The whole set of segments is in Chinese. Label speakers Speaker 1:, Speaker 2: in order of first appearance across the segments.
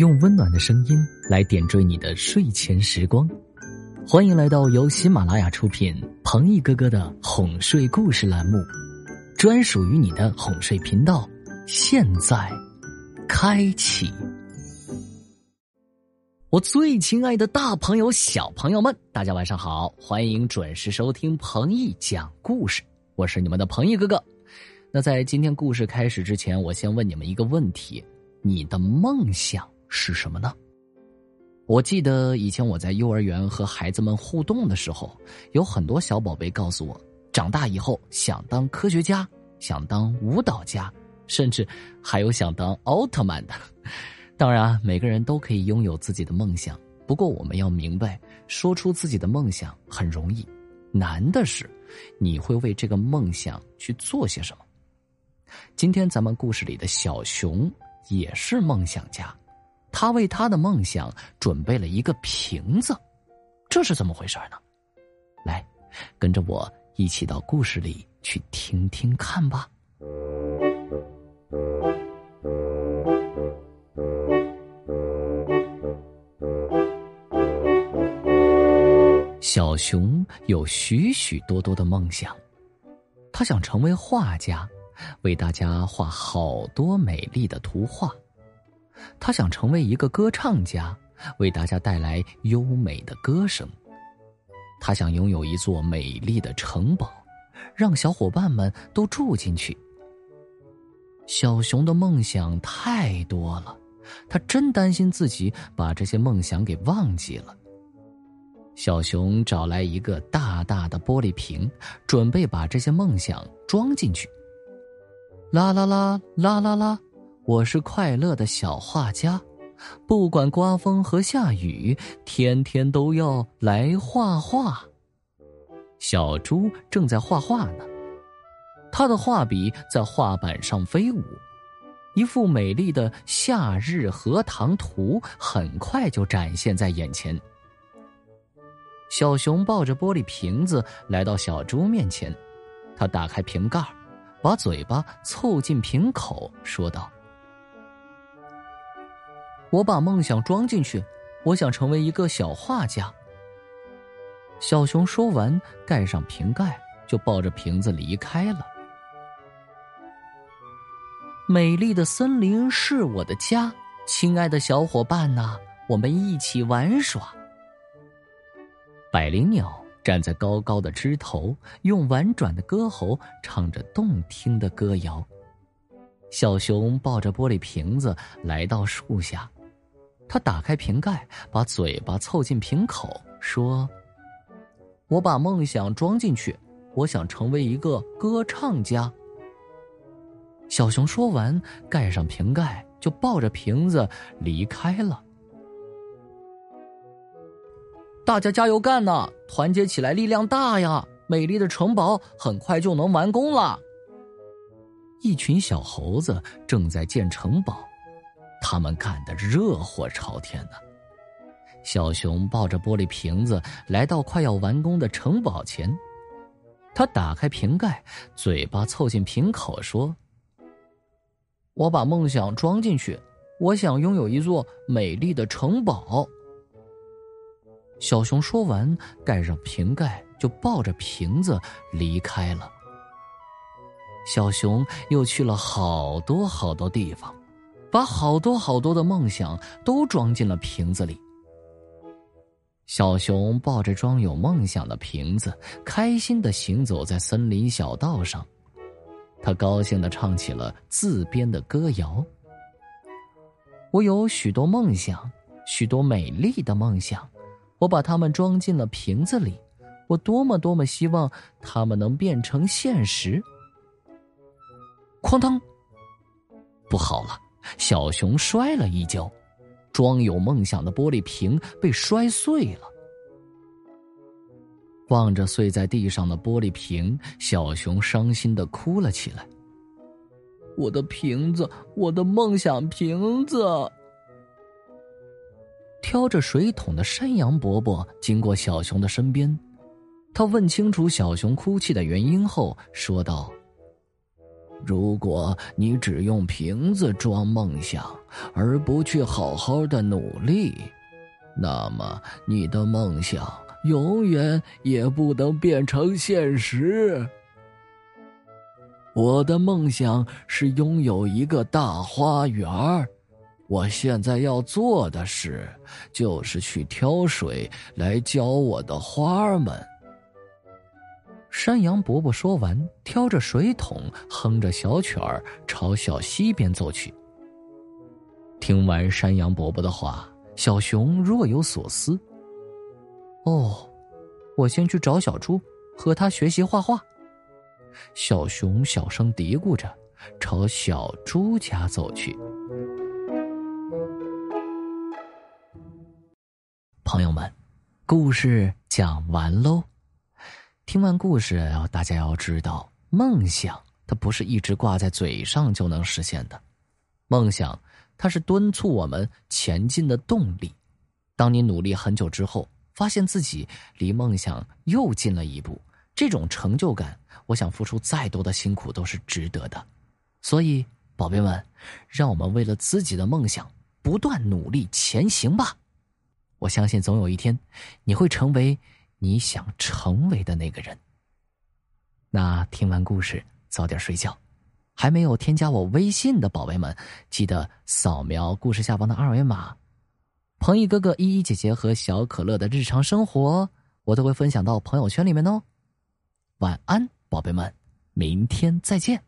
Speaker 1: 用温暖的声音来点缀你的睡前时光，欢迎来到由喜马拉雅出品、彭毅哥哥的哄睡故事栏目，专属于你的哄睡频道，现在开启。我最亲爱的大朋友、小朋友们，大家晚上好，欢迎准时收听彭毅讲故事，我是你们的彭毅哥哥。那在今天故事开始之前，我先问你们一个问题：你的梦想？是什么呢？我记得以前我在幼儿园和孩子们互动的时候，有很多小宝贝告诉我，长大以后想当科学家，想当舞蹈家，甚至还有想当奥特曼的。当然，每个人都可以拥有自己的梦想，不过我们要明白，说出自己的梦想很容易，难的是你会为这个梦想去做些什么。今天咱们故事里的小熊也是梦想家。他为他的梦想准备了一个瓶子，这是怎么回事呢？来，跟着我一起到故事里去听听看吧。小熊有许许多多的梦想，他想成为画家，为大家画好多美丽的图画。他想成为一个歌唱家，为大家带来优美的歌声。他想拥有一座美丽的城堡，让小伙伴们都住进去。小熊的梦想太多了，他真担心自己把这些梦想给忘记了。小熊找来一个大大的玻璃瓶，准备把这些梦想装进去。啦啦啦啦啦啦。我是快乐的小画家，不管刮风和下雨，天天都要来画画。小猪正在画画呢，他的画笔在画板上飞舞，一幅美丽的夏日荷塘图很快就展现在眼前。小熊抱着玻璃瓶子来到小猪面前，他打开瓶盖，把嘴巴凑近瓶口，说道。我把梦想装进去，我想成为一个小画家。小熊说完，盖上瓶盖，就抱着瓶子离开了。美丽的森林是我的家，亲爱的小伙伴呐，我们一起玩耍。百灵鸟站在高高的枝头，用婉转的歌喉唱着动听的歌谣。小熊抱着玻璃瓶子来到树下。他打开瓶盖，把嘴巴凑近瓶口，说：“我把梦想装进去，我想成为一个歌唱家。”小熊说完，盖上瓶盖，就抱着瓶子离开了。大家加油干呐！团结起来，力量大呀！美丽的城堡很快就能完工了。一群小猴子正在建城堡。他们干得热火朝天呢。小熊抱着玻璃瓶子来到快要完工的城堡前，他打开瓶盖，嘴巴凑近瓶口说：“我把梦想装进去，我想拥有一座美丽的城堡。”小熊说完，盖上瓶盖，就抱着瓶子离开了。小熊又去了好多好多地方。把好多好多的梦想都装进了瓶子里。小熊抱着装有梦想的瓶子，开心的行走在森林小道上。他高兴的唱起了自编的歌谣：“我有许多梦想，许多美丽的梦想，我把它们装进了瓶子里。我多么多么希望它们能变成现实。”哐当！不好了！小熊摔了一跤，装有梦想的玻璃瓶被摔碎了。望着碎在地上的玻璃瓶，小熊伤心的哭了起来。我的瓶子，我的梦想瓶子！挑着水桶的山羊伯伯经过小熊的身边，他问清楚小熊哭泣的原因后，说道：“如果你只用瓶子装梦想，而不去好好的努力，那么你的梦想永远也不能变成现实。我的梦想是拥有一个大花园我现在要做的事，就是去挑水来浇我的花儿们。山羊伯伯说完，挑着水桶，哼着小曲儿，朝小溪边走去。听完山羊伯伯的话，小熊若有所思。哦，我先去找小猪，和他学习画画。小熊小声嘀咕着，朝小猪家走去。朋友们，故事讲完喽。听完故事，大家要知道，梦想它不是一直挂在嘴上就能实现的。梦想它是敦促我们前进的动力。当你努力很久之后，发现自己离梦想又近了一步，这种成就感，我想付出再多的辛苦都是值得的。所以，宝贝们，让我们为了自己的梦想不断努力前行吧。我相信总有一天，你会成为你想成为的那个人。那听完故事，早点睡觉。还没有添加我微信的宝贝们，记得扫描故事下方的二维码。彭毅哥哥、依依姐姐和小可乐的日常生活，我都会分享到朋友圈里面哦。晚安，宝贝们，明天再见。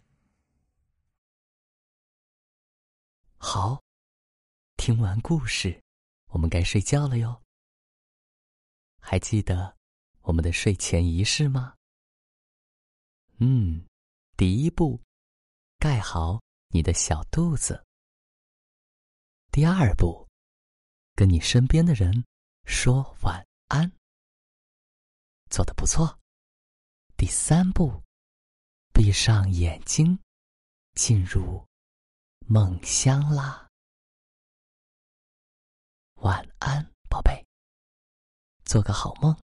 Speaker 1: 好，听完故事。我们该睡觉了哟。还记得我们的睡前仪式吗？嗯，第一步，盖好你的小肚子。第二步，跟你身边的人说晚安。做的不错。第三步，闭上眼睛，进入梦乡啦。晚安，宝贝，做个好梦。